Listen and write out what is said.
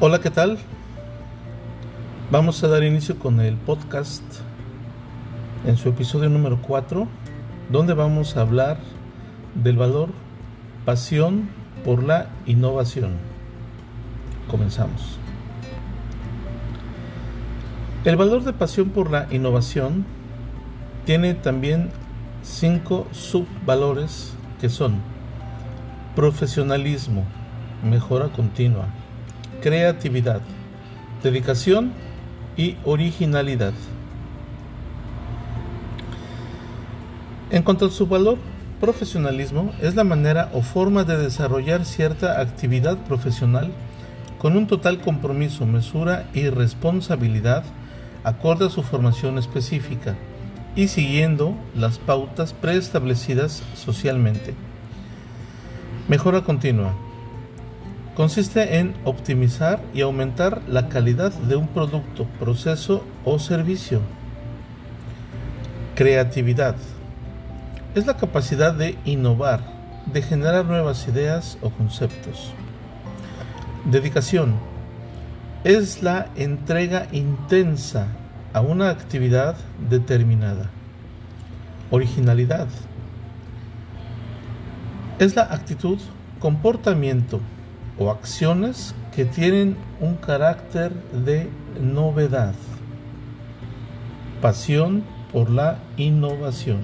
Hola, ¿qué tal? Vamos a dar inicio con el podcast en su episodio número 4, donde vamos a hablar del valor pasión por la innovación. Comenzamos. El valor de pasión por la innovación tiene también cinco subvalores que son profesionalismo, mejora continua, creatividad, dedicación y originalidad. En cuanto a su valor, profesionalismo es la manera o forma de desarrollar cierta actividad profesional con un total compromiso, mesura y responsabilidad acorde a su formación específica y siguiendo las pautas preestablecidas socialmente. Mejora continua. Consiste en optimizar y aumentar la calidad de un producto, proceso o servicio. Creatividad. Es la capacidad de innovar, de generar nuevas ideas o conceptos. Dedicación es la entrega intensa a una actividad determinada. Originalidad es la actitud, comportamiento o acciones que tienen un carácter de novedad. Pasión por la innovación.